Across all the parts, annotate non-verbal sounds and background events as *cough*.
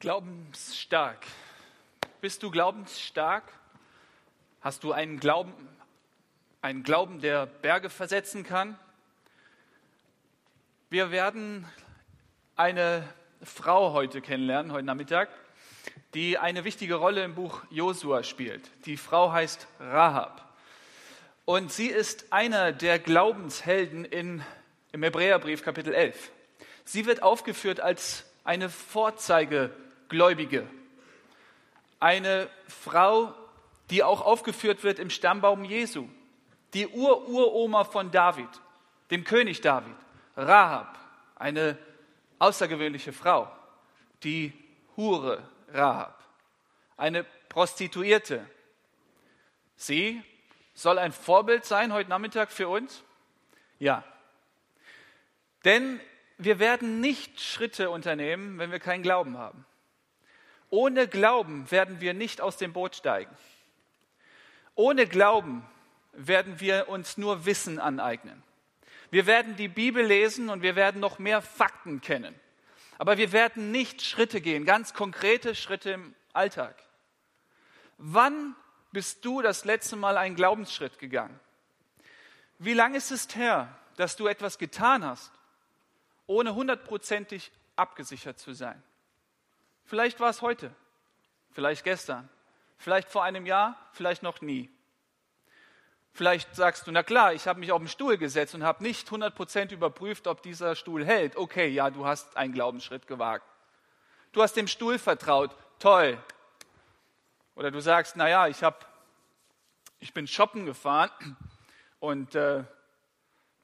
Glaubensstark. Bist du glaubensstark? Hast du einen Glauben, einen Glauben, der Berge versetzen kann? Wir werden eine Frau heute kennenlernen, heute Nachmittag, die eine wichtige Rolle im Buch Josua spielt. Die Frau heißt Rahab. Und sie ist einer der Glaubenshelden in, im Hebräerbrief Kapitel 11. Sie wird aufgeführt als eine Vorzeige Gläubige. Eine Frau, die auch aufgeführt wird im Stammbaum Jesu. Die Ur-Uroma von David, dem König David. Rahab, eine außergewöhnliche Frau. Die Hure Rahab, eine Prostituierte. Sie soll ein Vorbild sein heute Nachmittag für uns? Ja. Denn wir werden nicht Schritte unternehmen, wenn wir keinen Glauben haben. Ohne Glauben werden wir nicht aus dem Boot steigen. Ohne Glauben werden wir uns nur Wissen aneignen. Wir werden die Bibel lesen und wir werden noch mehr Fakten kennen. Aber wir werden nicht Schritte gehen, ganz konkrete Schritte im Alltag. Wann bist du das letzte Mal einen Glaubensschritt gegangen? Wie lange ist es her, dass du etwas getan hast, ohne hundertprozentig abgesichert zu sein? Vielleicht war es heute, vielleicht gestern, vielleicht vor einem Jahr, vielleicht noch nie. Vielleicht sagst du, na klar, ich habe mich auf den Stuhl gesetzt und habe nicht 100% überprüft, ob dieser Stuhl hält. Okay, ja, du hast einen Glaubensschritt gewagt. Du hast dem Stuhl vertraut. Toll. Oder du sagst, na ja, ich, hab, ich bin shoppen gefahren und äh,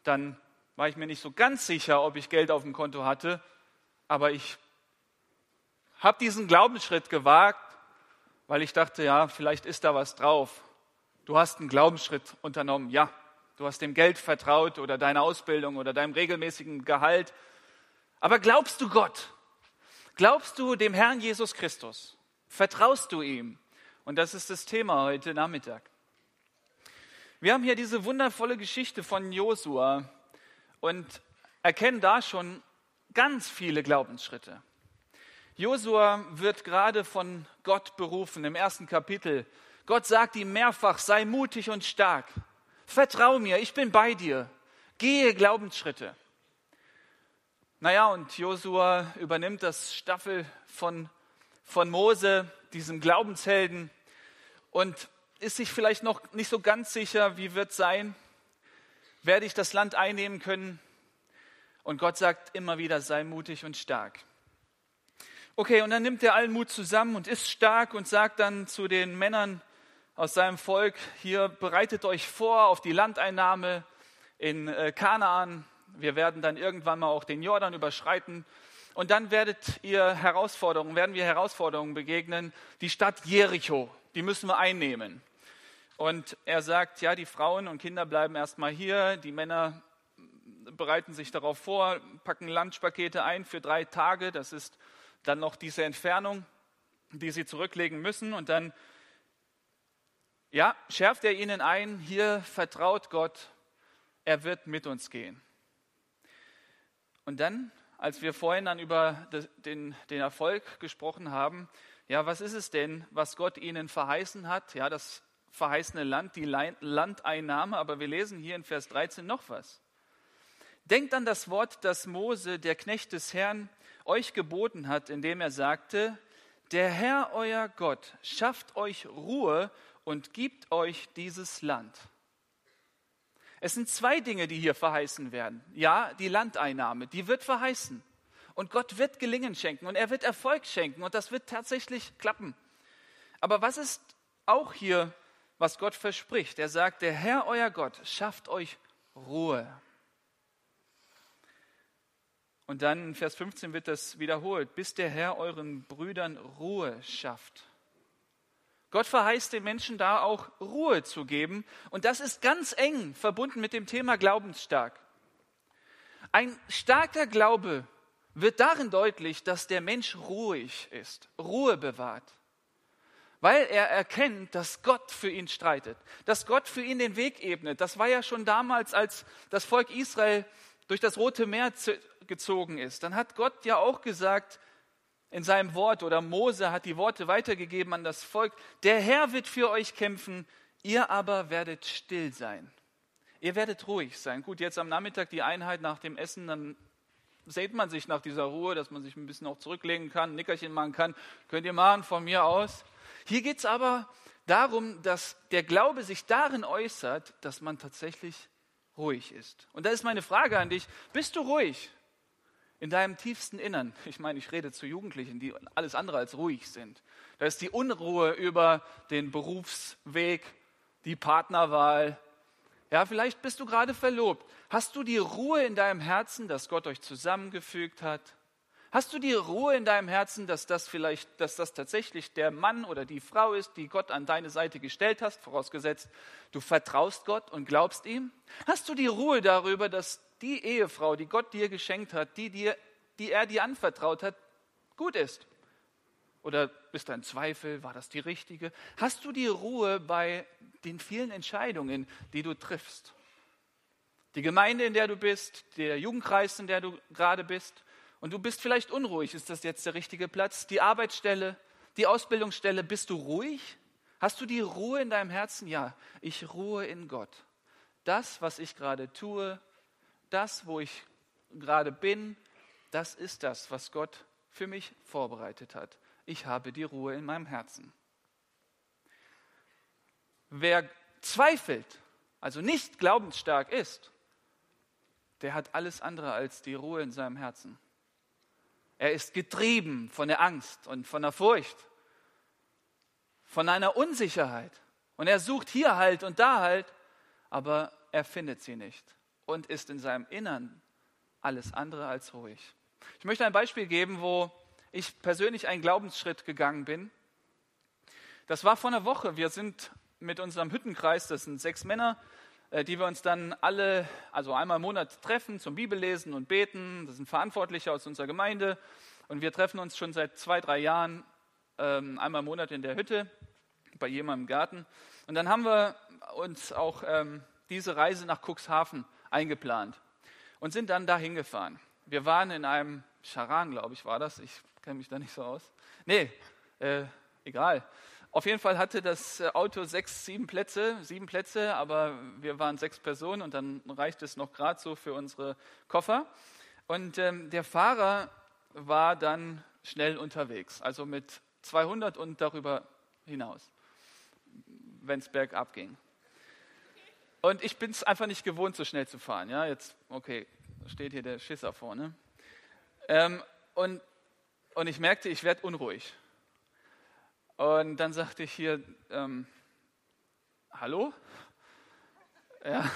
dann war ich mir nicht so ganz sicher, ob ich Geld auf dem Konto hatte, aber ich habe diesen Glaubensschritt gewagt, weil ich dachte, ja, vielleicht ist da was drauf. Du hast einen Glaubensschritt unternommen, ja. Du hast dem Geld vertraut oder deiner Ausbildung oder deinem regelmäßigen Gehalt. Aber glaubst du Gott? Glaubst du dem Herrn Jesus Christus? Vertraust du ihm? Und das ist das Thema heute Nachmittag. Wir haben hier diese wundervolle Geschichte von Josua und erkennen da schon ganz viele Glaubensschritte. Josua wird gerade von Gott berufen im ersten Kapitel. Gott sagt ihm mehrfach, sei mutig und stark. Vertrau mir, ich bin bei dir. Gehe Glaubensschritte. Naja, und Josua übernimmt das Staffel von, von Mose, diesem Glaubenshelden, und ist sich vielleicht noch nicht so ganz sicher, wie wird sein, werde ich das Land einnehmen können. Und Gott sagt immer wieder, sei mutig und stark. Okay, und dann nimmt er allen Mut zusammen und ist stark und sagt dann zu den Männern aus seinem Volk, hier bereitet euch vor auf die Landeinnahme in äh, Kanaan. Wir werden dann irgendwann mal auch den Jordan überschreiten. Und dann werdet ihr Herausforderungen, werden wir Herausforderungen begegnen. Die Stadt Jericho, die müssen wir einnehmen. Und er sagt, ja, die Frauen und Kinder bleiben erstmal hier, die Männer bereiten sich darauf vor, packen Lunchpakete ein für drei Tage. Das ist dann noch diese Entfernung, die sie zurücklegen müssen und dann ja, schärft er ihnen ein, hier vertraut Gott, er wird mit uns gehen. Und dann, als wir vorhin dann über den, den Erfolg gesprochen haben, ja, was ist es denn, was Gott ihnen verheißen hat? Ja, das verheißene Land, die Landeinnahme, aber wir lesen hier in Vers 13 noch was. Denkt an das Wort, das Mose, der Knecht des Herrn, euch geboten hat, indem er sagte, der Herr euer Gott schafft euch Ruhe und gibt euch dieses Land. Es sind zwei Dinge, die hier verheißen werden. Ja, die Landeinnahme, die wird verheißen. Und Gott wird Gelingen schenken und er wird Erfolg schenken und das wird tatsächlich klappen. Aber was ist auch hier, was Gott verspricht? Er sagt, der Herr euer Gott schafft euch Ruhe. Und dann in Vers 15 wird das wiederholt, bis der Herr euren Brüdern Ruhe schafft. Gott verheißt den Menschen da auch Ruhe zu geben. Und das ist ganz eng verbunden mit dem Thema glaubensstark. Ein starker Glaube wird darin deutlich, dass der Mensch ruhig ist, Ruhe bewahrt. Weil er erkennt, dass Gott für ihn streitet, dass Gott für ihn den Weg ebnet. Das war ja schon damals, als das Volk Israel durch das Rote Meer gezogen ist, dann hat Gott ja auch gesagt, in seinem Wort oder Mose hat die Worte weitergegeben an das Volk. Der Herr wird für euch kämpfen, ihr aber werdet still sein. Ihr werdet ruhig sein. Gut, jetzt am Nachmittag die Einheit nach dem Essen, dann sehnt man sich nach dieser Ruhe, dass man sich ein bisschen auch zurücklegen kann, ein Nickerchen machen kann. Könnt ihr machen von mir aus. Hier geht es aber darum, dass der Glaube sich darin äußert, dass man tatsächlich ruhig ist. Und da ist meine Frage an dich, bist du ruhig in deinem tiefsten Innern? *laughs* Ich meine, ich rede zu Jugendlichen, die alles andere als ruhig sind. Da ist die Unruhe über den Berufsweg, die Partnerwahl. Ja, vielleicht bist du gerade verlobt. Hast du die Ruhe in deinem Herzen, dass Gott euch zusammengefügt hat? Hast du die Ruhe in deinem Herzen, dass das vielleicht, dass das tatsächlich der Mann oder die Frau ist, die Gott an deine Seite gestellt hast, vorausgesetzt, du vertraust Gott und glaubst ihm? Hast du die Ruhe darüber, dass die Ehefrau, die Gott dir geschenkt hat, die, dir, die er dir anvertraut hat, gut ist? Oder bist du ein Zweifel, war das die richtige? Hast du die Ruhe bei den vielen Entscheidungen, die du triffst? Die Gemeinde, in der du bist, der Jugendkreis, in der du gerade bist, und du bist vielleicht unruhig. Ist das jetzt der richtige Platz? Die Arbeitsstelle, die Ausbildungsstelle, bist du ruhig? Hast du die Ruhe in deinem Herzen? Ja, ich ruhe in Gott. Das, was ich gerade tue, das, wo ich gerade bin, das ist das, was Gott für mich vorbereitet hat. Ich habe die Ruhe in meinem Herzen. Wer zweifelt, also nicht glaubensstark ist, der hat alles andere als die Ruhe in seinem Herzen. Er ist getrieben von der Angst und von der Furcht, von einer Unsicherheit. Und er sucht hier halt und da halt, aber er findet sie nicht und ist in seinem Innern alles andere als ruhig. Ich möchte ein Beispiel geben, wo ich persönlich einen Glaubensschritt gegangen bin. Das war vor einer Woche. Wir sind mit unserem Hüttenkreis, das sind sechs Männer, die wir uns dann alle, also einmal im Monat treffen zum Bibellesen und Beten. Das sind Verantwortliche aus unserer Gemeinde. Und wir treffen uns schon seit zwei, drei Jahren ähm, einmal im Monat in der Hütte bei jemandem im Garten. Und dann haben wir uns auch ähm, diese Reise nach Cuxhaven eingeplant und sind dann dahin gefahren. Wir waren in einem Charan, glaube ich, war das. Ich kenne mich da nicht so aus. Nee, äh, egal. Auf jeden Fall hatte das äh, Auto sechs, sieben Plätze, sieben Plätze, aber wir waren sechs Personen und dann reicht es noch gerade so für unsere Koffer. Und ähm, der Fahrer war dann schnell unterwegs, also mit 200 und darüber hinaus, wenn es bergab ging. Und ich bin es einfach nicht gewohnt, so schnell zu fahren. Ja, jetzt, okay, steht hier der Schisser vorne. Ähm, und, und ich merkte, ich werde unruhig. Und dann sagte ich hier, ähm, hallo? Ja,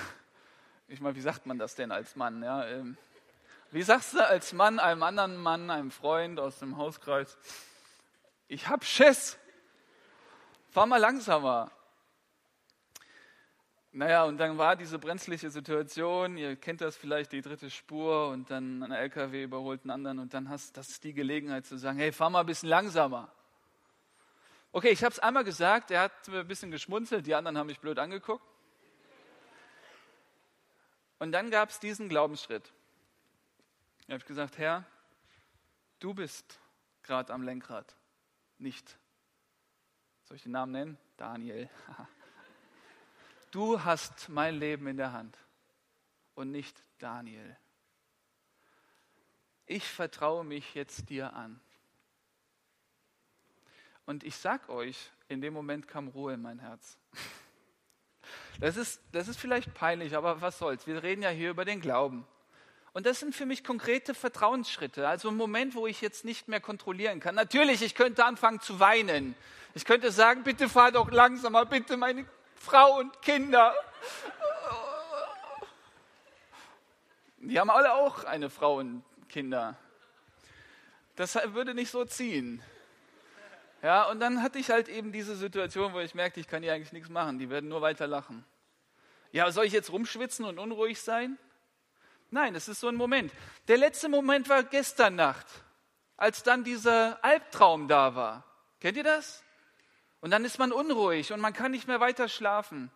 ich meine, wie sagt man das denn als Mann? Ja, ähm, wie sagst du als Mann einem anderen Mann, einem Freund aus dem Hauskreis, ich hab Schiss, fahr mal langsamer. Naja, und dann war diese brenzliche Situation, ihr kennt das vielleicht, die dritte Spur und dann ein LKW überholt einen anderen und dann hast ist die Gelegenheit zu sagen, hey, fahr mal ein bisschen langsamer. Okay, ich habe es einmal gesagt, er hat ein bisschen geschmunzelt, die anderen haben mich blöd angeguckt. Und dann gab es diesen Glaubensschritt. Ich habe gesagt, Herr, du bist gerade am Lenkrad, nicht. Soll ich den Namen nennen? Daniel. *laughs* Du hast mein Leben in der Hand und nicht Daniel. Ich vertraue mich jetzt dir an. Und ich sag euch, in dem Moment kam Ruhe in mein Herz. Das ist, das ist vielleicht peinlich, aber was soll's? Wir reden ja hier über den Glauben. Und das sind für mich konkrete Vertrauensschritte. Also ein Moment, wo ich jetzt nicht mehr kontrollieren kann. Natürlich, ich könnte anfangen zu weinen. Ich könnte sagen, bitte fahr doch langsamer, bitte meine Frau und Kinder. Die haben alle auch eine Frau und Kinder. Das würde nicht so ziehen. Ja, und dann hatte ich halt eben diese Situation, wo ich merkte, ich kann hier eigentlich nichts machen. Die werden nur weiter lachen. Ja, soll ich jetzt rumschwitzen und unruhig sein? Nein, es ist so ein Moment. Der letzte Moment war gestern Nacht, als dann dieser Albtraum da war. Kennt ihr das? Und dann ist man unruhig und man kann nicht mehr weiter schlafen.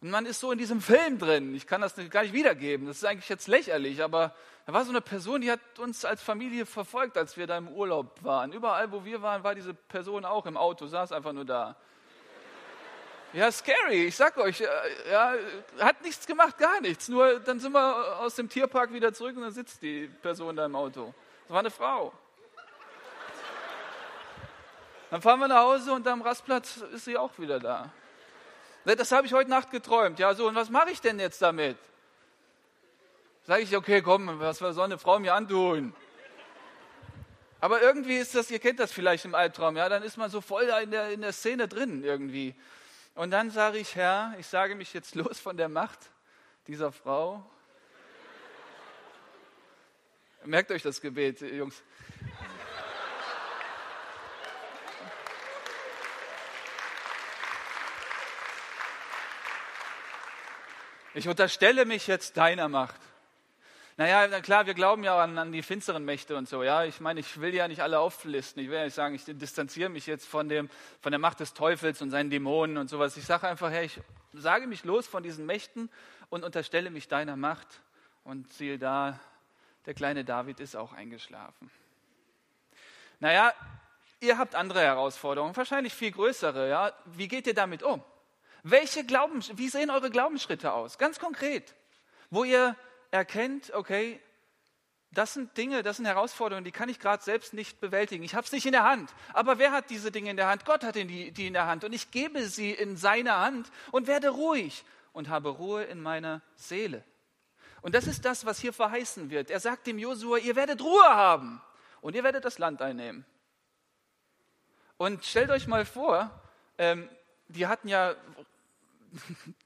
Und man ist so in diesem Film drin. Ich kann das gar nicht wiedergeben. Das ist eigentlich jetzt lächerlich, aber da war so eine Person, die hat uns als Familie verfolgt, als wir da im Urlaub waren. Überall, wo wir waren, war diese Person auch im Auto, saß einfach nur da. Ja, scary, ich sag euch, äh, ja, hat nichts gemacht, gar nichts. Nur dann sind wir aus dem Tierpark wieder zurück und dann sitzt die Person da im Auto. Das war eine Frau. Dann fahren wir nach Hause und am Rastplatz ist sie auch wieder da. Das habe ich heute Nacht geträumt. Ja, so, und was mache ich denn jetzt damit? Sage ich, okay, komm, was soll eine Frau mir antun? Aber irgendwie ist das, ihr kennt das vielleicht im Albtraum, ja, dann ist man so voll in der, in der Szene drin irgendwie. Und dann sage ich, Herr, ich sage mich jetzt *laughs* los von der Macht dieser Frau. Merkt euch das Gebet, Jungs. Ich unterstelle mich jetzt deiner Macht. Naja, na klar, wir glauben ja an, an, die finsteren Mächte und so. Ja, ich meine, ich will ja nicht alle auflisten. Ich will ja nicht sagen, ich distanziere mich jetzt von, dem, von der Macht des Teufels und seinen Dämonen und sowas. Ich sage einfach, hey, ich sage mich los von diesen Mächten und unterstelle mich deiner Macht. Und siehe da, der kleine David ist auch eingeschlafen. Naja, ihr habt andere Herausforderungen, wahrscheinlich viel größere. Ja, wie geht ihr damit um? Welche Glaubens, wie sehen eure Glaubensschritte aus? Ganz konkret, wo ihr erkennt, okay, das sind Dinge, das sind Herausforderungen, die kann ich gerade selbst nicht bewältigen. Ich habe es nicht in der Hand. Aber wer hat diese Dinge in der Hand? Gott hat die, die in der Hand. Und ich gebe sie in seine Hand und werde ruhig und habe Ruhe in meiner Seele. Und das ist das, was hier verheißen wird. Er sagt dem Josua, ihr werdet Ruhe haben und ihr werdet das Land einnehmen. Und stellt euch mal vor, ähm, die hatten ja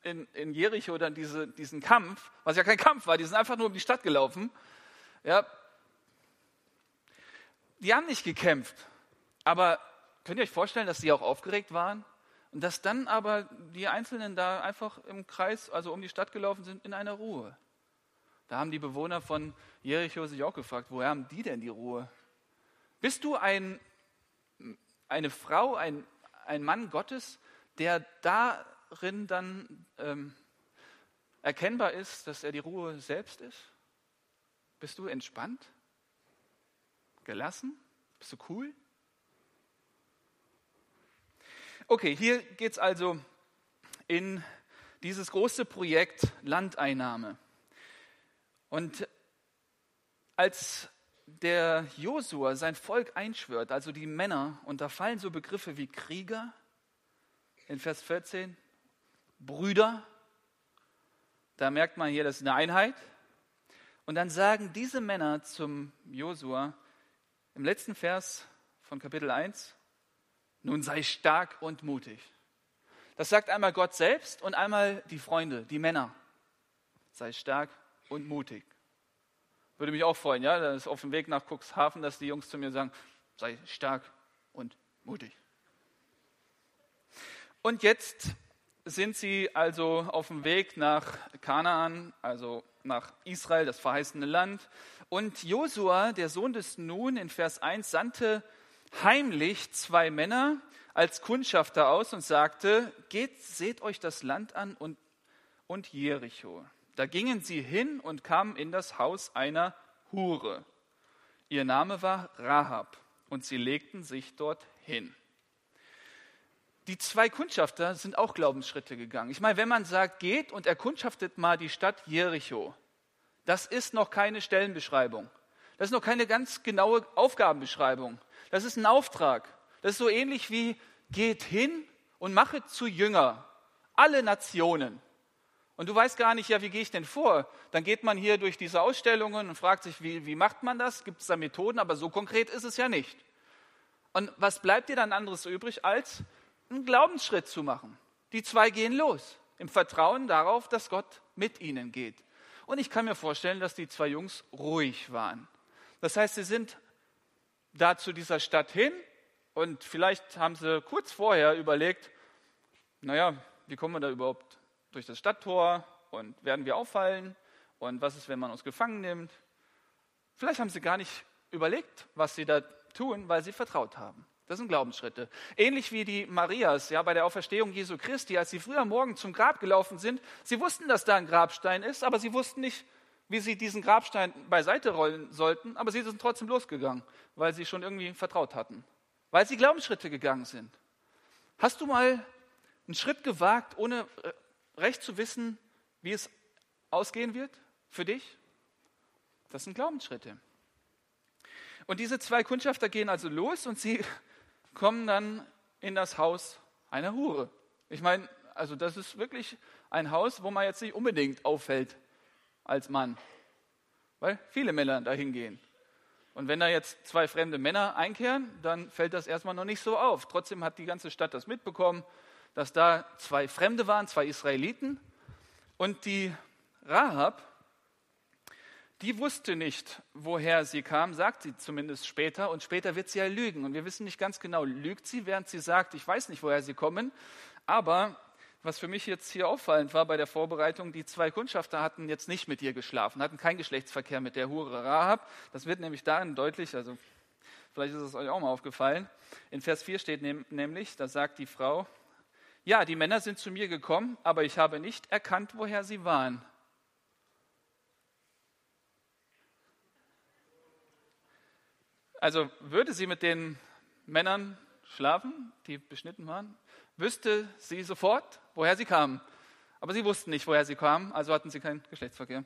in, in Jericho dann diese, diesen Kampf, was ja kein Kampf war, die sind einfach nur um die Stadt gelaufen. Ja, die haben nicht gekämpft, aber könnt ihr euch vorstellen, dass die auch aufgeregt waren? Und dass dann aber die Einzelnen da einfach im Kreis, also um die Stadt gelaufen sind, in einer Ruhe. Da haben die Bewohner von Jericho sich auch gefragt, woher haben die denn die Ruhe? Bist du ein, eine Frau, ein, ein Mann Gottes, der da darin dann ähm, erkennbar ist, dass er die Ruhe selbst ist? Bist du entspannt? Gelassen? Bist du cool? Okay, hier geht es also in dieses große Projekt Landeinnahme. Und als der Josua sein Volk einschwört, also die Männer, und da fallen so Begriffe wie Krieger in Vers 14, Brüder. Da merkt man hier, das ist eine Einheit. Und dann sagen diese Männer zum Josua im letzten Vers von Kapitel 1, nun sei stark und mutig. Das sagt einmal Gott selbst und einmal die Freunde, die Männer. Sei stark und mutig. Würde mich auch freuen, ja, dass auf dem Weg nach Cuxhaven, dass die Jungs zu mir sagen, sei stark und mutig. Und jetzt sind sie also auf dem Weg nach Kanaan, also nach Israel, das verheißene Land. Und Josua, der Sohn des Nun, in Vers 1 sandte heimlich zwei Männer als Kundschafter aus und sagte, geht, seht euch das Land an und, und Jericho. Da gingen sie hin und kamen in das Haus einer Hure. Ihr Name war Rahab und sie legten sich dort hin die zwei Kundschafter sind auch Glaubensschritte gegangen. Ich meine, wenn man sagt, geht und erkundschaftet mal die Stadt Jericho, das ist noch keine Stellenbeschreibung. Das ist noch keine ganz genaue Aufgabenbeschreibung. Das ist ein Auftrag. Das ist so ähnlich wie geht hin und mache zu Jünger alle Nationen. Und du weißt gar nicht, ja, wie gehe ich denn vor? Dann geht man hier durch diese Ausstellungen und fragt sich, wie, wie macht man das? Gibt es da Methoden? Aber so konkret ist es ja nicht. Und was bleibt dir dann anderes übrig, als einen Glaubensschritt zu machen. Die zwei gehen los, im Vertrauen darauf, dass Gott mit ihnen geht. Und ich kann mir vorstellen, dass die zwei Jungs ruhig waren. Das heißt, sie sind da zu dieser Stadt hin und vielleicht haben sie kurz vorher überlegt, naja, wie kommen wir da überhaupt durch das Stadttor und werden wir auffallen und was ist, wenn man uns gefangen nimmt. Vielleicht haben sie gar nicht überlegt, was sie da tun, weil sie vertraut haben. Das sind Glaubensschritte. Ähnlich wie die Marias ja, bei der Auferstehung Jesu Christi, als sie früher Morgen zum Grab gelaufen sind. Sie wussten, dass da ein Grabstein ist, aber sie wussten nicht, wie sie diesen Grabstein beiseite rollen sollten. Aber sie sind trotzdem losgegangen, weil sie schon irgendwie vertraut hatten. Weil sie Glaubensschritte gegangen sind. Hast du mal einen Schritt gewagt, ohne äh, recht zu wissen, wie es ausgehen wird für dich? Das sind Glaubensschritte. Und diese zwei Kundschafter gehen also los und sie kommen dann in das Haus einer Hure. Ich meine, also das ist wirklich ein Haus, wo man jetzt nicht unbedingt auffällt als Mann, weil viele Männer dahin gehen. Und wenn da jetzt zwei fremde Männer einkehren, dann fällt das erstmal noch nicht so auf. Trotzdem hat die ganze Stadt das mitbekommen, dass da zwei Fremde waren, zwei Israeliten. Und die Rahab, die wusste nicht, woher sie kam, sagt sie zumindest später. Und später wird sie ja lügen. Und wir wissen nicht ganz genau, lügt sie, während sie sagt, ich weiß nicht, woher sie kommen. Aber was für mich jetzt hier auffallend war bei der Vorbereitung, die zwei Kundschafter hatten jetzt nicht mit ihr geschlafen, hatten keinen Geschlechtsverkehr mit der Hure Rahab. Das wird nämlich darin deutlich, also vielleicht ist es euch auch mal aufgefallen. In Vers 4 steht nämlich, da sagt die Frau, ja, die Männer sind zu mir gekommen, aber ich habe nicht erkannt, woher sie waren. Also würde sie mit den Männern schlafen, die beschnitten waren, wüsste sie sofort, woher sie kamen. Aber sie wussten nicht, woher sie kamen, also hatten sie keinen Geschlechtsverkehr.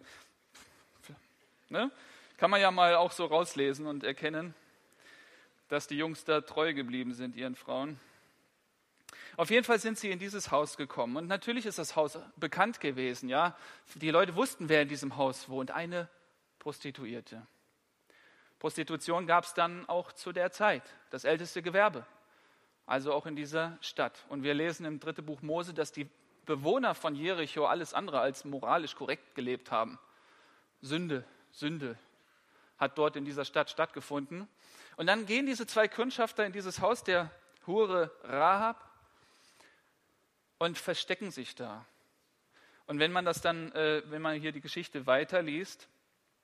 Ne? Kann man ja mal auch so rauslesen und erkennen, dass die Jungs da treu geblieben sind, ihren Frauen. Auf jeden Fall sind sie in dieses Haus gekommen. Und natürlich ist das Haus bekannt gewesen. Ja? Die Leute wussten, wer in diesem Haus wohnt. Eine Prostituierte. Prostitution gab es dann auch zu der Zeit, das älteste Gewerbe, also auch in dieser Stadt. Und wir lesen im dritten Buch Mose, dass die Bewohner von Jericho alles andere als moralisch korrekt gelebt haben. Sünde, Sünde hat dort in dieser Stadt stattgefunden. Und dann gehen diese zwei Kundschafter in dieses Haus der Hure Rahab und verstecken sich da. Und wenn man das dann, äh, wenn man hier die Geschichte weiterliest,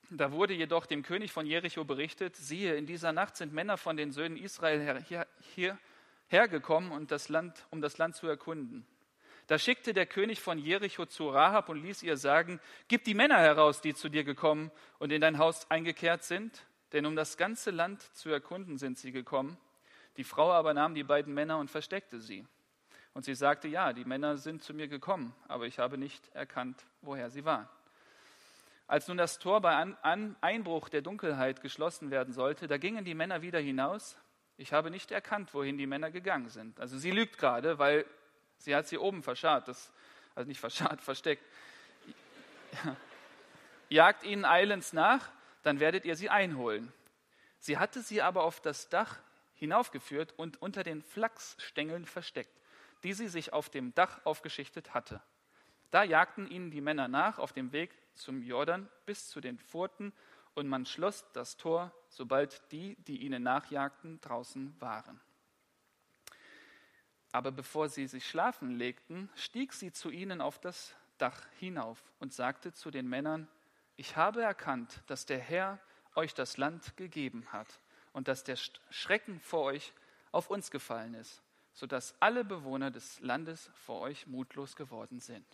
da wurde jedoch dem König von Jericho berichtet, siehe, in dieser Nacht sind Männer von den Söhnen Israel her, hier, hier hergekommen, und das Land, um das Land zu erkunden. Da schickte der König von Jericho zu Rahab und ließ ihr sagen, gib die Männer heraus, die zu dir gekommen und in dein Haus eingekehrt sind, denn um das ganze Land zu erkunden sind sie gekommen. Die Frau aber nahm die beiden Männer und versteckte sie. Und sie sagte, ja, die Männer sind zu mir gekommen, aber ich habe nicht erkannt, woher sie waren. Als nun das Tor bei Einbruch der Dunkelheit geschlossen werden sollte, da gingen die Männer wieder hinaus. Ich habe nicht erkannt, wohin die Männer gegangen sind. Also sie lügt gerade, weil sie hat sie oben verscharrt, das, also nicht verscharrt, *laughs* versteckt. Ja. Jagt ihnen eilends nach, dann werdet ihr sie einholen. Sie hatte sie aber auf das Dach hinaufgeführt und unter den Flachsstängeln versteckt, die sie sich auf dem Dach aufgeschichtet hatte. Da jagten ihnen die Männer nach auf dem Weg zum Jordan bis zu den Pforten und man schloss das Tor, sobald die, die ihnen nachjagten, draußen waren. Aber bevor sie sich schlafen legten, stieg sie zu ihnen auf das Dach hinauf und sagte zu den Männern, ich habe erkannt, dass der Herr euch das Land gegeben hat und dass der Schrecken vor euch auf uns gefallen ist, sodass alle Bewohner des Landes vor euch mutlos geworden sind.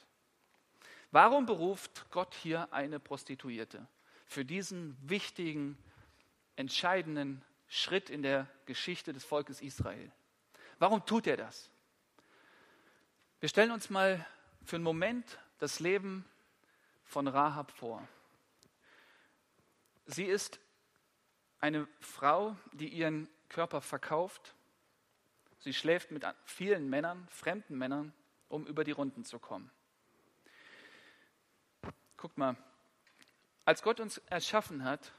Warum beruft Gott hier eine Prostituierte für diesen wichtigen, entscheidenden Schritt in der Geschichte des Volkes Israel? Warum tut er das? Wir stellen uns mal für einen Moment das Leben von Rahab vor. Sie ist eine Frau, die ihren Körper verkauft. Sie schläft mit vielen Männern, fremden Männern, um über die Runden zu kommen. Guckt mal, als Gott uns erschaffen hat,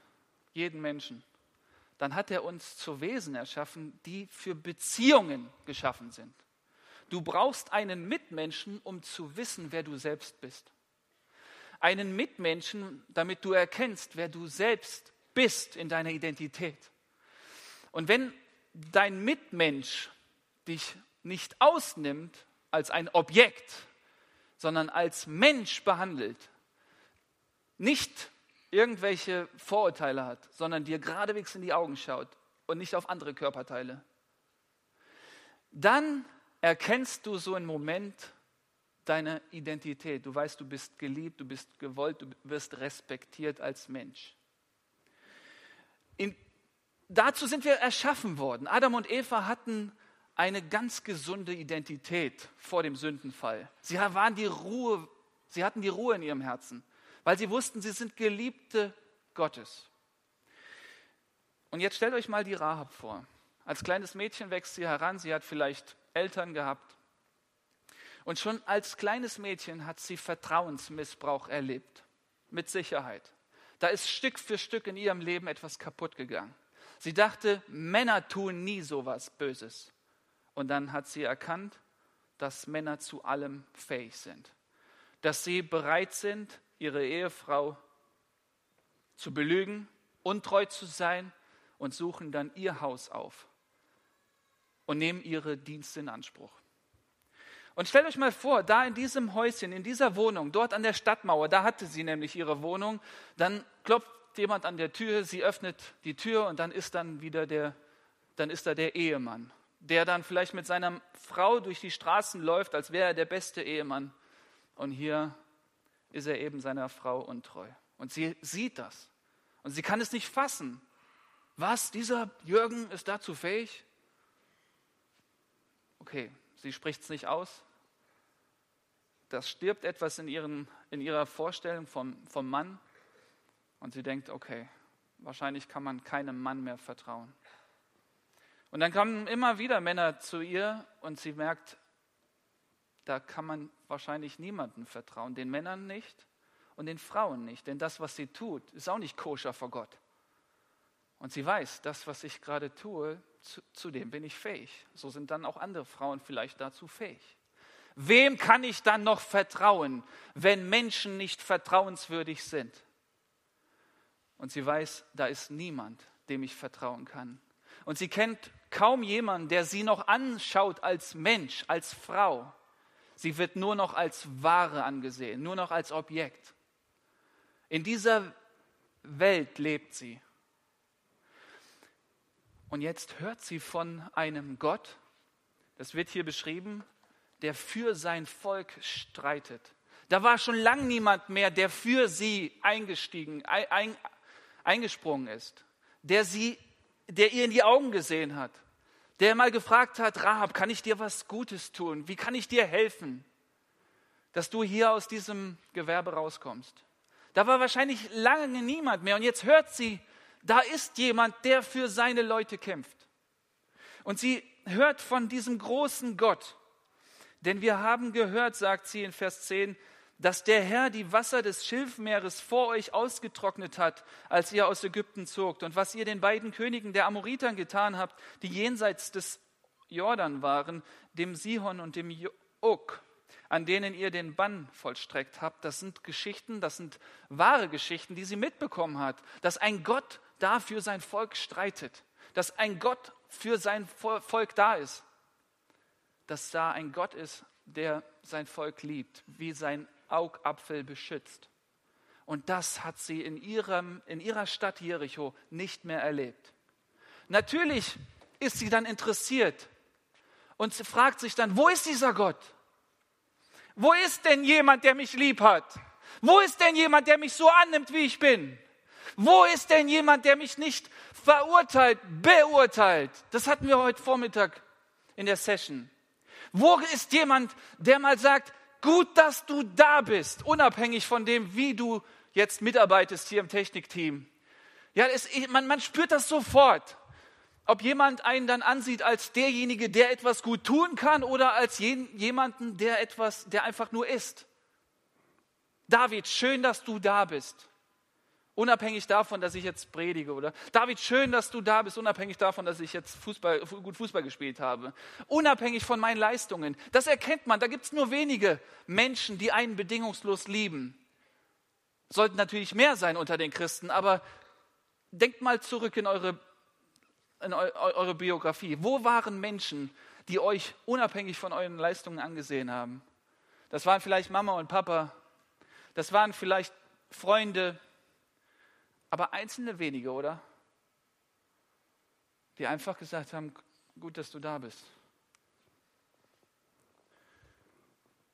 jeden Menschen, dann hat er uns zu Wesen erschaffen, die für Beziehungen geschaffen sind. Du brauchst einen Mitmenschen, um zu wissen, wer du selbst bist. Einen Mitmenschen, damit du erkennst, wer du selbst bist in deiner Identität. Und wenn dein Mitmensch dich nicht ausnimmt als ein Objekt, sondern als Mensch behandelt, nicht irgendwelche Vorurteile hat, sondern dir geradewegs in die Augen schaut und nicht auf andere Körperteile, dann erkennst du so einen Moment deine Identität. Du weißt, du bist geliebt, du bist gewollt, du wirst respektiert als Mensch. In, dazu sind wir erschaffen worden. Adam und Eva hatten eine ganz gesunde Identität vor dem Sündenfall. Sie waren die Ruhe, sie hatten die Ruhe in ihrem Herzen, weil sie wussten, sie sind Geliebte Gottes. Und jetzt stellt euch mal die Rahab vor. Als kleines Mädchen wächst sie heran, sie hat vielleicht Eltern gehabt. Und schon als kleines Mädchen hat sie Vertrauensmissbrauch erlebt, mit Sicherheit. Da ist Stück für Stück in ihrem Leben etwas kaputt gegangen. Sie dachte, Männer tun nie so was Böses. Und dann hat sie erkannt, dass Männer zu allem fähig sind. Dass sie bereit sind, ihre Ehefrau zu belügen, untreu zu sein und suchen dann ihr Haus auf und nehmen ihre Dienste in Anspruch. Und stellt euch mal vor, da in diesem Häuschen, in dieser Wohnung, dort an der Stadtmauer, da hatte sie nämlich ihre Wohnung, dann klopft jemand an der Tür, sie öffnet die Tür und dann ist dann wieder der, dann ist da der Ehemann der dann vielleicht mit seiner Frau durch die Straßen läuft, als wäre er der beste Ehemann. Und hier ist er eben seiner Frau untreu. Und sie sieht das. Und sie kann es nicht fassen. Was, dieser Jürgen ist dazu fähig? Okay, sie spricht es nicht aus. Das stirbt etwas in, ihren, in ihrer Vorstellung vom, vom Mann. Und sie denkt, okay, wahrscheinlich kann man keinem Mann mehr vertrauen. Und dann kommen immer wieder Männer zu ihr und sie merkt, da kann man wahrscheinlich niemandem vertrauen, den Männern nicht und den Frauen nicht, denn das, was sie tut, ist auch nicht koscher vor Gott. Und sie weiß, das, was ich gerade tue, zu, zu dem bin ich fähig. So sind dann auch andere Frauen vielleicht dazu fähig. Wem kann ich dann noch vertrauen, wenn Menschen nicht vertrauenswürdig sind? Und sie weiß, da ist niemand, dem ich vertrauen kann. Und sie kennt kaum jemanden, der sie noch anschaut als Mensch, als Frau. Sie wird nur noch als Ware angesehen, nur noch als Objekt. In dieser Welt lebt sie. Und jetzt hört sie von einem Gott, das wird hier beschrieben, der für sein Volk streitet. Da war schon lang niemand mehr, der für sie eingestiegen, ein, eingesprungen ist, der sie, der ihr in die Augen gesehen hat, der mal gefragt hat, Rahab, kann ich dir was Gutes tun? Wie kann ich dir helfen, dass du hier aus diesem Gewerbe rauskommst? Da war wahrscheinlich lange niemand mehr und jetzt hört sie, da ist jemand, der für seine Leute kämpft. Und sie hört von diesem großen Gott. Denn wir haben gehört, sagt sie in Vers 10, dass der Herr die Wasser des Schilfmeeres vor euch ausgetrocknet hat, als ihr aus Ägypten zogt, und was ihr den beiden Königen der Amoritern getan habt, die jenseits des Jordan waren, dem Sihon und dem Og, an denen ihr den Bann vollstreckt habt. Das sind Geschichten, das sind wahre Geschichten, die sie mitbekommen hat, dass ein Gott dafür sein Volk streitet, dass ein Gott für sein Volk da ist, dass da ein Gott ist, der sein Volk liebt, wie sein Augapfel beschützt. Und das hat sie in, ihrem, in ihrer Stadt Jericho nicht mehr erlebt. Natürlich ist sie dann interessiert und sie fragt sich dann, wo ist dieser Gott? Wo ist denn jemand, der mich lieb hat? Wo ist denn jemand, der mich so annimmt, wie ich bin? Wo ist denn jemand, der mich nicht verurteilt, beurteilt? Das hatten wir heute Vormittag in der Session. Wo ist jemand, der mal sagt, Gut, dass du da bist, unabhängig von dem, wie du jetzt mitarbeitest hier im Technikteam. Ja, es, man, man spürt das sofort, ob jemand einen dann ansieht als derjenige, der etwas gut tun kann oder als jemanden, der etwas, der einfach nur ist. David, schön, dass du da bist. Unabhängig davon, dass ich jetzt predige, oder? David, schön, dass du da bist, unabhängig davon, dass ich jetzt Fußball, gut Fußball gespielt habe. Unabhängig von meinen Leistungen. Das erkennt man. Da gibt es nur wenige Menschen, die einen bedingungslos lieben. Sollten natürlich mehr sein unter den Christen, aber denkt mal zurück in eure, in eure Biografie. Wo waren Menschen, die euch unabhängig von euren Leistungen angesehen haben? Das waren vielleicht Mama und Papa. Das waren vielleicht Freunde, aber einzelne wenige, oder? Die einfach gesagt haben, gut, dass du da bist.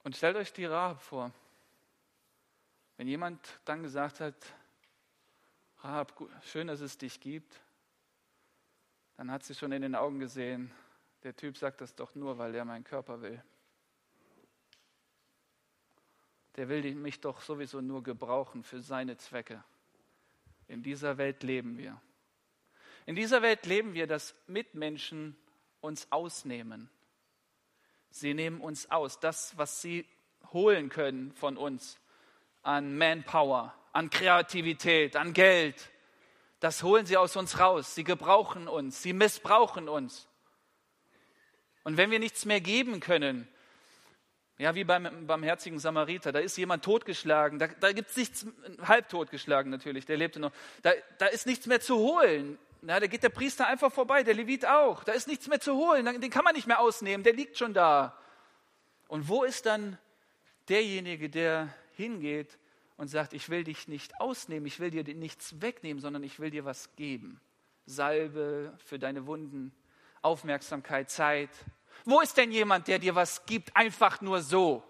Und stellt euch die Rahab vor. Wenn jemand dann gesagt hat, Rahab, schön, dass es dich gibt, dann hat sie schon in den Augen gesehen, der Typ sagt das doch nur, weil er meinen Körper will. Der will mich doch sowieso nur gebrauchen für seine Zwecke. In dieser Welt leben wir. In dieser Welt leben wir, dass Mitmenschen uns ausnehmen. Sie nehmen uns aus. Das, was sie holen können von uns an Manpower, an Kreativität, an Geld, das holen sie aus uns raus. Sie gebrauchen uns, sie missbrauchen uns. Und wenn wir nichts mehr geben können, ja, wie beim barmherzigen Samariter, da ist jemand totgeschlagen, da, da gibt es nichts, halb totgeschlagen natürlich, der lebte noch, da, da ist nichts mehr zu holen. Na, da geht der Priester einfach vorbei, der Levit auch, da ist nichts mehr zu holen, den kann man nicht mehr ausnehmen, der liegt schon da. Und wo ist dann derjenige, der hingeht und sagt, ich will dich nicht ausnehmen, ich will dir nichts wegnehmen, sondern ich will dir was geben. Salbe für deine Wunden, Aufmerksamkeit, Zeit. Wo ist denn jemand, der dir was gibt, einfach nur so?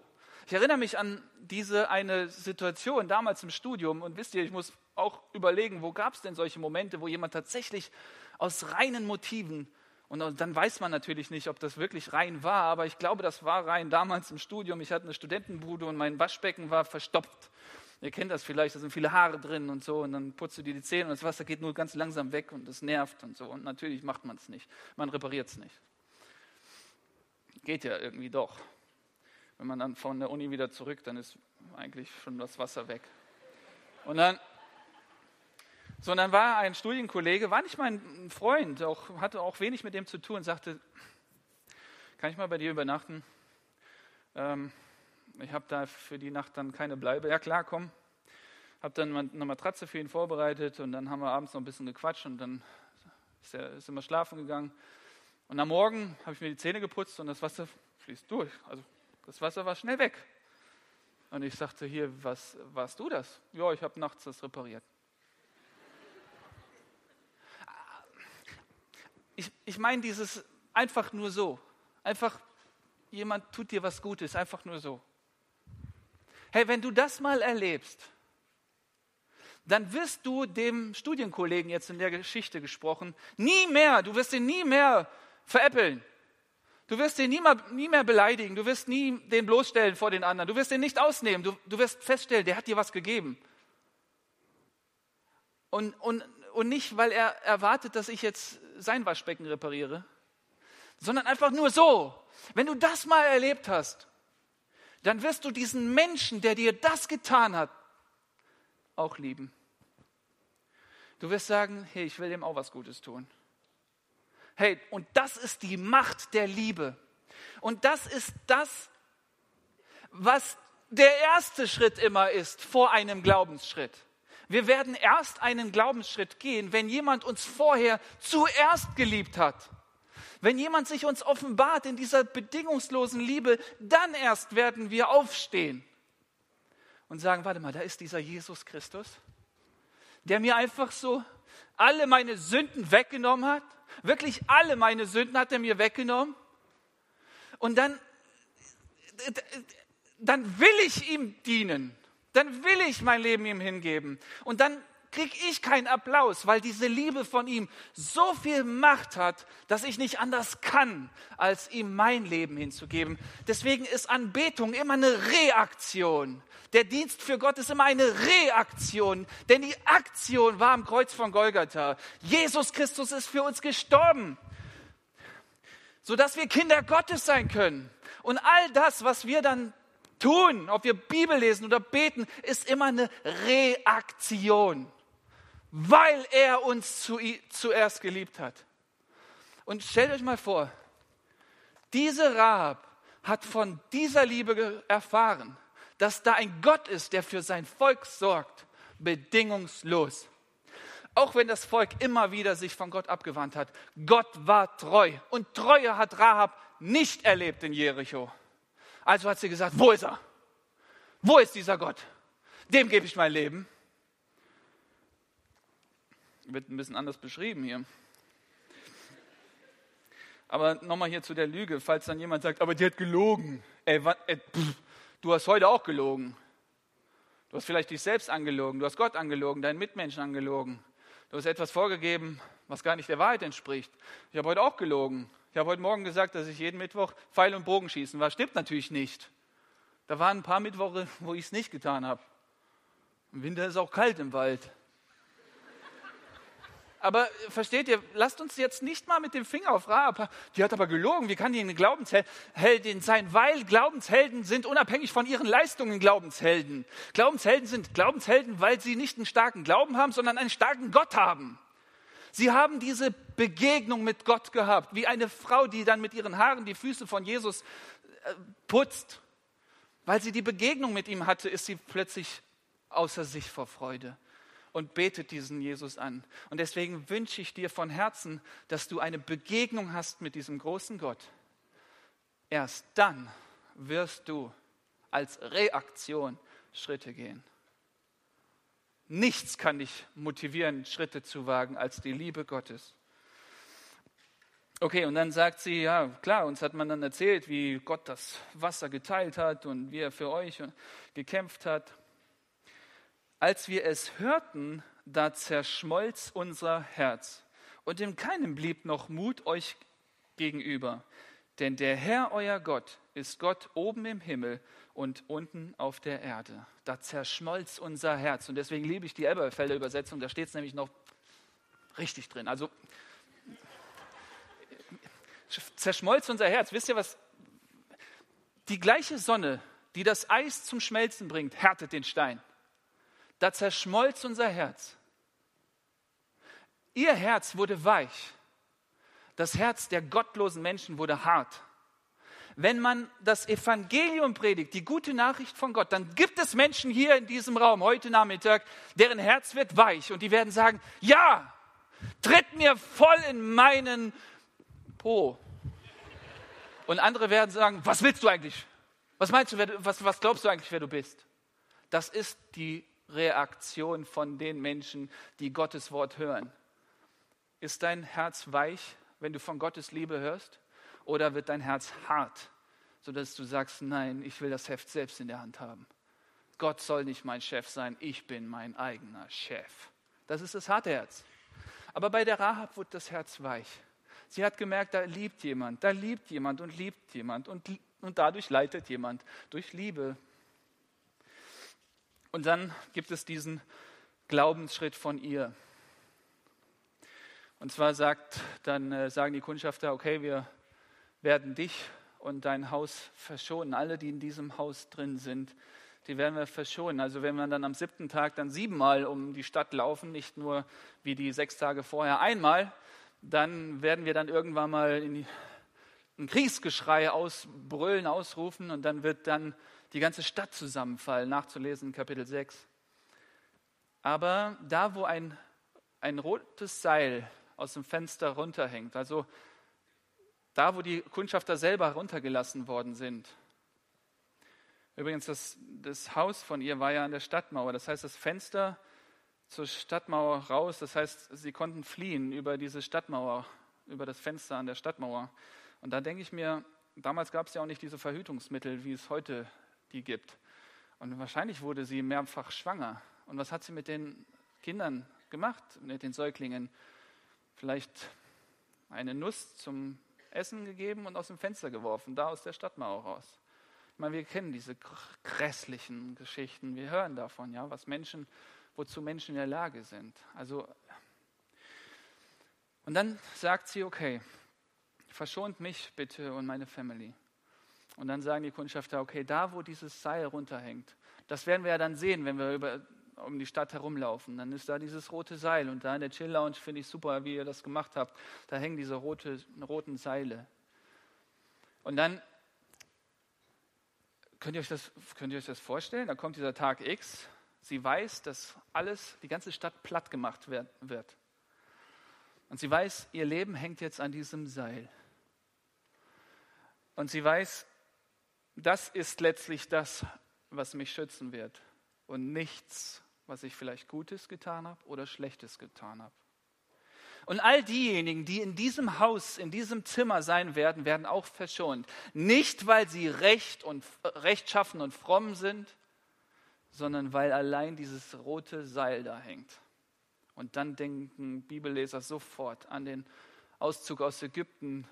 Ich erinnere mich an diese eine Situation damals im Studium und wisst ihr, ich muss auch überlegen, wo gab es denn solche Momente, wo jemand tatsächlich aus reinen Motiven und dann weiß man natürlich nicht, ob das wirklich rein war, aber ich glaube, das war rein damals im Studium. Ich hatte eine Studentenbude und mein Waschbecken war verstopft. Ihr kennt das vielleicht, da sind viele Haare drin und so und dann putzt du dir die Zähne und das Wasser geht nur ganz langsam weg und das nervt und so. Und natürlich macht man es nicht. Man repariert es nicht. Geht ja irgendwie doch. Wenn man dann von der Uni wieder zurück, dann ist eigentlich schon das Wasser weg. Und dann, so, und dann war ein Studienkollege, war nicht mein Freund, auch, hatte auch wenig mit dem zu tun, sagte, kann ich mal bei dir übernachten? Ähm, ich habe da für die Nacht dann keine Bleibe. Ja klar, komm. Habe dann eine Matratze für ihn vorbereitet und dann haben wir abends noch ein bisschen gequatscht und dann ist er, ist er schlafen gegangen. Und am Morgen habe ich mir die Zähne geputzt und das Wasser fließt durch. Also das Wasser war schnell weg. Und ich sagte, hier, was warst du das? Ja, ich habe nachts das repariert. Ich, ich meine dieses einfach nur so. Einfach, jemand tut dir was Gutes, einfach nur so. Hey, wenn du das mal erlebst, dann wirst du dem Studienkollegen jetzt in der Geschichte gesprochen, nie mehr, du wirst ihn nie mehr veräppeln. Du wirst ihn nie mehr, nie mehr beleidigen, du wirst nie den bloßstellen vor den anderen, du wirst ihn nicht ausnehmen, du, du wirst feststellen, der hat dir was gegeben. Und, und, und nicht, weil er erwartet, dass ich jetzt sein Waschbecken repariere, sondern einfach nur so. Wenn du das mal erlebt hast, dann wirst du diesen Menschen, der dir das getan hat, auch lieben. Du wirst sagen, hey, ich will dem auch was Gutes tun. Hey, und das ist die Macht der Liebe. Und das ist das, was der erste Schritt immer ist vor einem Glaubensschritt. Wir werden erst einen Glaubensschritt gehen, wenn jemand uns vorher zuerst geliebt hat. Wenn jemand sich uns offenbart in dieser bedingungslosen Liebe, dann erst werden wir aufstehen und sagen, warte mal, da ist dieser Jesus Christus, der mir einfach so alle meine Sünden weggenommen hat. Wirklich alle meine Sünden hat er mir weggenommen. Und dann, dann will ich ihm dienen. Dann will ich mein Leben ihm hingeben. Und dann kriege ich keinen Applaus, weil diese Liebe von ihm so viel Macht hat, dass ich nicht anders kann, als ihm mein Leben hinzugeben. Deswegen ist Anbetung immer eine Reaktion. Der Dienst für Gott ist immer eine Reaktion, denn die Aktion war am Kreuz von Golgatha. Jesus Christus ist für uns gestorben, sodass wir Kinder Gottes sein können. Und all das, was wir dann tun, ob wir Bibel lesen oder beten, ist immer eine Reaktion weil er uns zu, zuerst geliebt hat. Und stellt euch mal vor, diese Rahab hat von dieser Liebe erfahren, dass da ein Gott ist, der für sein Volk sorgt, bedingungslos. Auch wenn das Volk immer wieder sich von Gott abgewandt hat, Gott war treu. Und Treue hat Rahab nicht erlebt in Jericho. Also hat sie gesagt, wo ist er? Wo ist dieser Gott? Dem gebe ich mein Leben wird ein bisschen anders beschrieben hier. Aber nochmal hier zu der Lüge, falls dann jemand sagt, aber die hat gelogen. Ey, wat, ey, pff, du hast heute auch gelogen. Du hast vielleicht dich selbst angelogen, du hast Gott angelogen, deinen Mitmenschen angelogen. Du hast etwas vorgegeben, was gar nicht der Wahrheit entspricht. Ich habe heute auch gelogen. Ich habe heute Morgen gesagt, dass ich jeden Mittwoch Pfeil und Bogen schießen war. Stimmt natürlich nicht. Da waren ein paar Mittwoche, wo ich es nicht getan habe. Im Winter ist auch kalt im Wald. Aber versteht ihr, lasst uns jetzt nicht mal mit dem Finger auf Rahab. Die hat aber gelogen. Wie kann die eine Glaubensheldin sein? Weil Glaubenshelden sind unabhängig von ihren Leistungen Glaubenshelden. Glaubenshelden sind Glaubenshelden, weil sie nicht einen starken Glauben haben, sondern einen starken Gott haben. Sie haben diese Begegnung mit Gott gehabt, wie eine Frau, die dann mit ihren Haaren die Füße von Jesus äh, putzt. Weil sie die Begegnung mit ihm hatte, ist sie plötzlich außer sich vor Freude und betet diesen Jesus an. Und deswegen wünsche ich dir von Herzen, dass du eine Begegnung hast mit diesem großen Gott. Erst dann wirst du als Reaktion Schritte gehen. Nichts kann dich motivieren, Schritte zu wagen, als die Liebe Gottes. Okay, und dann sagt sie, ja klar, uns hat man dann erzählt, wie Gott das Wasser geteilt hat und wie er für euch gekämpft hat. Als wir es hörten, da zerschmolz unser Herz und in keinem blieb noch Mut euch gegenüber. Denn der Herr, euer Gott, ist Gott oben im Himmel und unten auf der Erde. Da zerschmolz unser Herz. Und deswegen liebe ich die Elberfelder Übersetzung, da steht es nämlich noch richtig drin. Also zerschmolz unser Herz. Wisst ihr was? Die gleiche Sonne, die das Eis zum Schmelzen bringt, härtet den Stein da zerschmolz unser Herz. Ihr Herz wurde weich. Das Herz der gottlosen Menschen wurde hart. Wenn man das Evangelium predigt, die gute Nachricht von Gott, dann gibt es Menschen hier in diesem Raum heute Nachmittag, deren Herz wird weich und die werden sagen, ja, tritt mir voll in meinen Po. Und andere werden sagen, was willst du eigentlich? Was meinst du, was, was glaubst du eigentlich, wer du bist? Das ist die Reaktion von den Menschen, die Gottes Wort hören. Ist dein Herz weich, wenn du von Gottes Liebe hörst? Oder wird dein Herz hart, sodass du sagst, nein, ich will das Heft selbst in der Hand haben. Gott soll nicht mein Chef sein, ich bin mein eigener Chef. Das ist das harte Herz. Aber bei der Rahab wurde das Herz weich. Sie hat gemerkt, da liebt jemand, da liebt jemand und liebt jemand und, und dadurch leitet jemand durch Liebe. Und dann gibt es diesen Glaubensschritt von ihr. Und zwar sagt, dann äh, sagen die Kundschafter, okay, wir werden dich und dein Haus verschonen. Alle, die in diesem Haus drin sind, die werden wir verschonen. Also wenn wir dann am siebten Tag dann siebenmal um die Stadt laufen, nicht nur wie die sechs Tage vorher einmal, dann werden wir dann irgendwann mal in ein Kriegsgeschrei ausbrüllen, ausrufen und dann wird dann die ganze Stadt zusammenfallen, nachzulesen in Kapitel 6. Aber da, wo ein, ein rotes Seil aus dem Fenster runterhängt, also da, wo die Kundschafter selber runtergelassen worden sind. Übrigens, das, das Haus von ihr war ja an der Stadtmauer. Das heißt, das Fenster zur Stadtmauer raus, das heißt, sie konnten fliehen über diese Stadtmauer, über das Fenster an der Stadtmauer. Und da denke ich mir, damals gab es ja auch nicht diese Verhütungsmittel, wie es heute die gibt. Und wahrscheinlich wurde sie mehrfach schwanger. Und was hat sie mit den Kindern gemacht, mit den Säuglingen? Vielleicht eine Nuss zum Essen gegeben und aus dem Fenster geworfen, da aus der Stadtmauer raus. Ich meine, wir kennen diese grässlichen Geschichten, wir hören davon, ja, was Menschen, wozu Menschen in der Lage sind. Also, und dann sagt sie, okay, verschont mich bitte und meine Family. Und dann sagen die Kundschafter, okay, da wo dieses Seil runterhängt, das werden wir ja dann sehen, wenn wir über, um die Stadt herumlaufen. Dann ist da dieses rote Seil und da in der Chill Lounge finde ich super, wie ihr das gemacht habt. Da hängen diese rote, roten Seile. Und dann könnt ihr, euch das, könnt ihr euch das vorstellen? Da kommt dieser Tag X. Sie weiß, dass alles, die ganze Stadt platt gemacht wird. Und sie weiß, ihr Leben hängt jetzt an diesem Seil. Und sie weiß, das ist letztlich das, was mich schützen wird und nichts, was ich vielleicht Gutes getan habe oder Schlechtes getan habe. Und all diejenigen, die in diesem Haus, in diesem Zimmer sein werden, werden auch verschont. Nicht, weil sie recht und rechtschaffen und fromm sind, sondern weil allein dieses rote Seil da hängt. Und dann denken Bibelleser sofort an den Auszug aus Ägypten,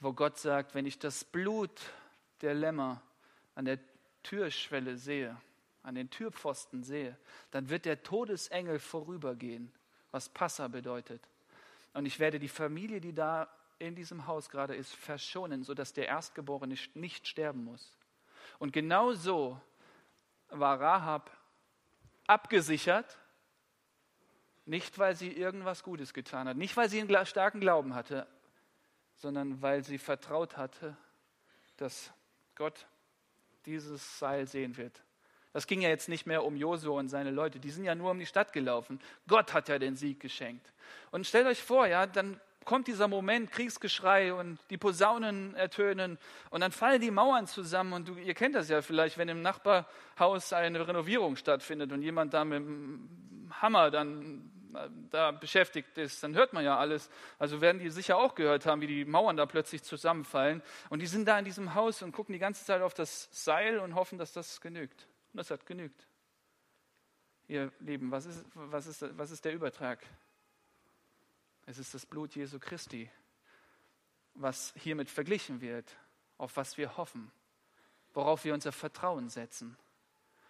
wo Gott sagt, wenn ich das Blut der Lämmer an der Türschwelle sehe, an den Türpfosten sehe, dann wird der Todesengel vorübergehen, was Passa bedeutet. Und ich werde die Familie, die da in diesem Haus gerade ist, verschonen, sodass der Erstgeborene nicht sterben muss. Und genau so war Rahab abgesichert, nicht weil sie irgendwas Gutes getan hat, nicht weil sie einen starken Glauben hatte, sondern weil sie vertraut hatte, dass Gott dieses Seil sehen wird. Das ging ja jetzt nicht mehr um Josua und seine Leute, die sind ja nur um die Stadt gelaufen. Gott hat ja den Sieg geschenkt. Und stellt euch vor, ja, dann kommt dieser Moment, Kriegsgeschrei und die Posaunen ertönen und dann fallen die Mauern zusammen und du, ihr kennt das ja vielleicht, wenn im Nachbarhaus eine Renovierung stattfindet und jemand da mit dem Hammer dann da beschäftigt ist, dann hört man ja alles. Also werden die sicher auch gehört haben, wie die Mauern da plötzlich zusammenfallen. Und die sind da in diesem Haus und gucken die ganze Zeit auf das Seil und hoffen, dass das genügt. Und das hat genügt. Ihr Lieben, was ist, was ist, was ist der Übertrag? Es ist das Blut Jesu Christi, was hiermit verglichen wird, auf was wir hoffen, worauf wir unser Vertrauen setzen.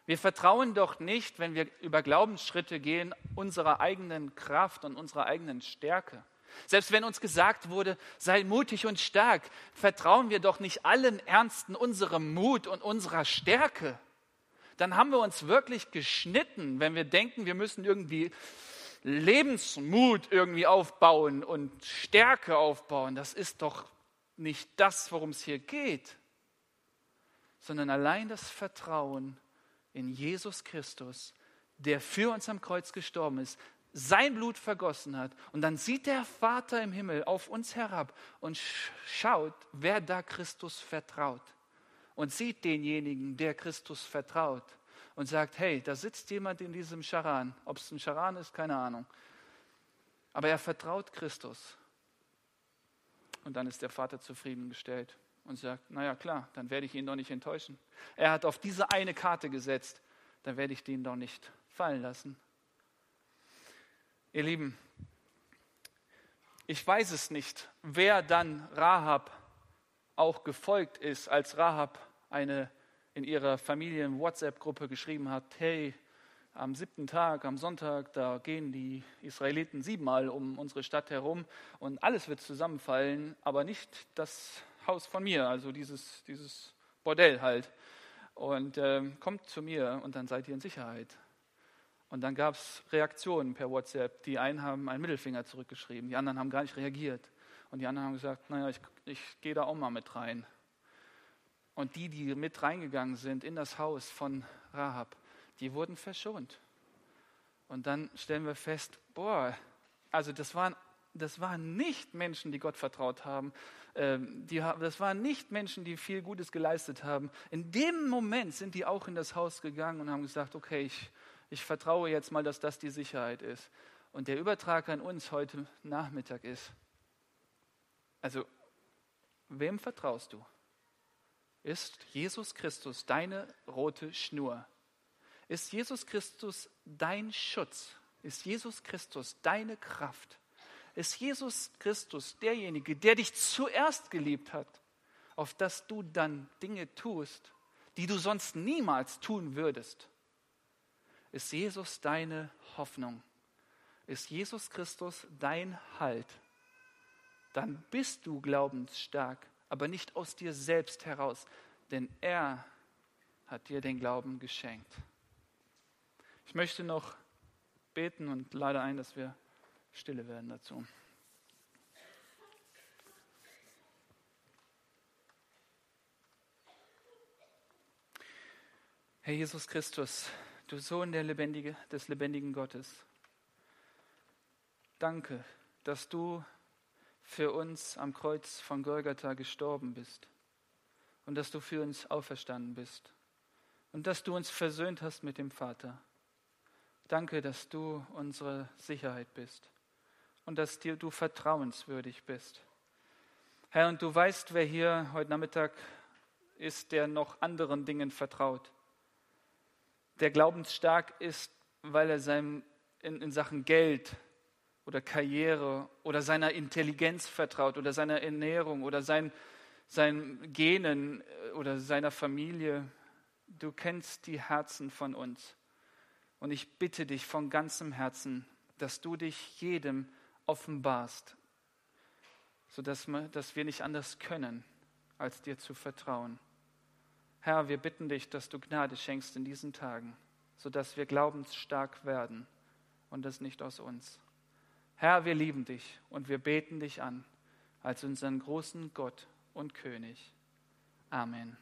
Wir vertrauen doch nicht, wenn wir über Glaubensschritte gehen, unserer eigenen Kraft und unserer eigenen Stärke. Selbst wenn uns gesagt wurde, sei mutig und stark, vertrauen wir doch nicht allen Ernsten unserem Mut und unserer Stärke. Dann haben wir uns wirklich geschnitten, wenn wir denken, wir müssen irgendwie Lebensmut irgendwie aufbauen und Stärke aufbauen, das ist doch nicht das, worum es hier geht, sondern allein das Vertrauen in Jesus Christus, der für uns am Kreuz gestorben ist, sein Blut vergossen hat. Und dann sieht der Vater im Himmel auf uns herab und schaut, wer da Christus vertraut. Und sieht denjenigen, der Christus vertraut und sagt, hey, da sitzt jemand in diesem Charan. Ob es ein Charan ist, keine Ahnung. Aber er vertraut Christus. Und dann ist der Vater zufriedengestellt und sagt, naja klar, dann werde ich ihn doch nicht enttäuschen. Er hat auf diese eine Karte gesetzt, dann werde ich den doch nicht fallen lassen. Ihr Lieben, ich weiß es nicht, wer dann Rahab auch gefolgt ist, als Rahab eine in ihrer Familien-WhatsApp-Gruppe geschrieben hat, hey, am siebten Tag, am Sonntag, da gehen die Israeliten siebenmal um unsere Stadt herum und alles wird zusammenfallen, aber nicht das Haus von mir, also dieses, dieses Bordell halt. Und äh, kommt zu mir und dann seid ihr in Sicherheit. Und dann gab es Reaktionen per WhatsApp. Die einen haben einen Mittelfinger zurückgeschrieben, die anderen haben gar nicht reagiert. Und die anderen haben gesagt, naja, ich, ich gehe da auch mal mit rein. Und die, die mit reingegangen sind in das Haus von Rahab, die wurden verschont. Und dann stellen wir fest, boah, also das waren, das waren nicht Menschen, die Gott vertraut haben. Ähm, die, das waren nicht Menschen, die viel Gutes geleistet haben. In dem Moment sind die auch in das Haus gegangen und haben gesagt, okay, ich, ich vertraue jetzt mal, dass das die Sicherheit ist. Und der Übertrag an uns heute Nachmittag ist, also wem vertraust du? Ist Jesus Christus deine rote Schnur? Ist Jesus Christus dein Schutz? Ist Jesus Christus deine Kraft? Ist Jesus Christus derjenige, der dich zuerst geliebt hat, auf dass du dann Dinge tust, die du sonst niemals tun würdest? Ist Jesus deine Hoffnung? Ist Jesus Christus dein Halt? Dann bist du glaubensstark aber nicht aus dir selbst heraus, denn er hat dir den Glauben geschenkt. Ich möchte noch beten und lade ein, dass wir stille werden dazu. Herr Jesus Christus, du Sohn der Lebendige, des lebendigen Gottes, danke, dass du für uns am Kreuz von Golgatha gestorben bist und dass du für uns auferstanden bist und dass du uns versöhnt hast mit dem Vater. Danke, dass du unsere Sicherheit bist und dass dir du vertrauenswürdig bist. Herr, und du weißt, wer hier heute Nachmittag ist, der noch anderen Dingen vertraut, der glaubensstark ist, weil er seinem, in, in Sachen Geld oder Karriere oder seiner Intelligenz vertraut oder seiner Ernährung oder sein, seinen Genen äh, oder seiner Familie. Du kennst die Herzen von uns. Und ich bitte dich von ganzem Herzen, dass du dich jedem offenbarst, sodass wir, dass wir nicht anders können, als dir zu vertrauen. Herr, wir bitten dich, dass du Gnade schenkst in diesen Tagen, sodass wir glaubensstark werden und das nicht aus uns. Herr, wir lieben dich und wir beten dich an als unseren großen Gott und König. Amen.